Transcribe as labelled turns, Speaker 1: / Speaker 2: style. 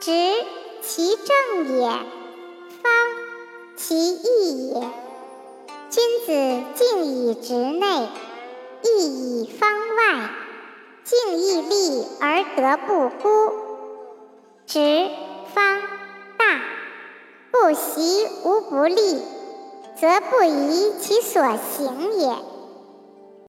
Speaker 1: 直其正也，方其义也。君子敬以直内，义以方外，敬义立而德不孤。直方大，不习无不利，则不疑其所行也。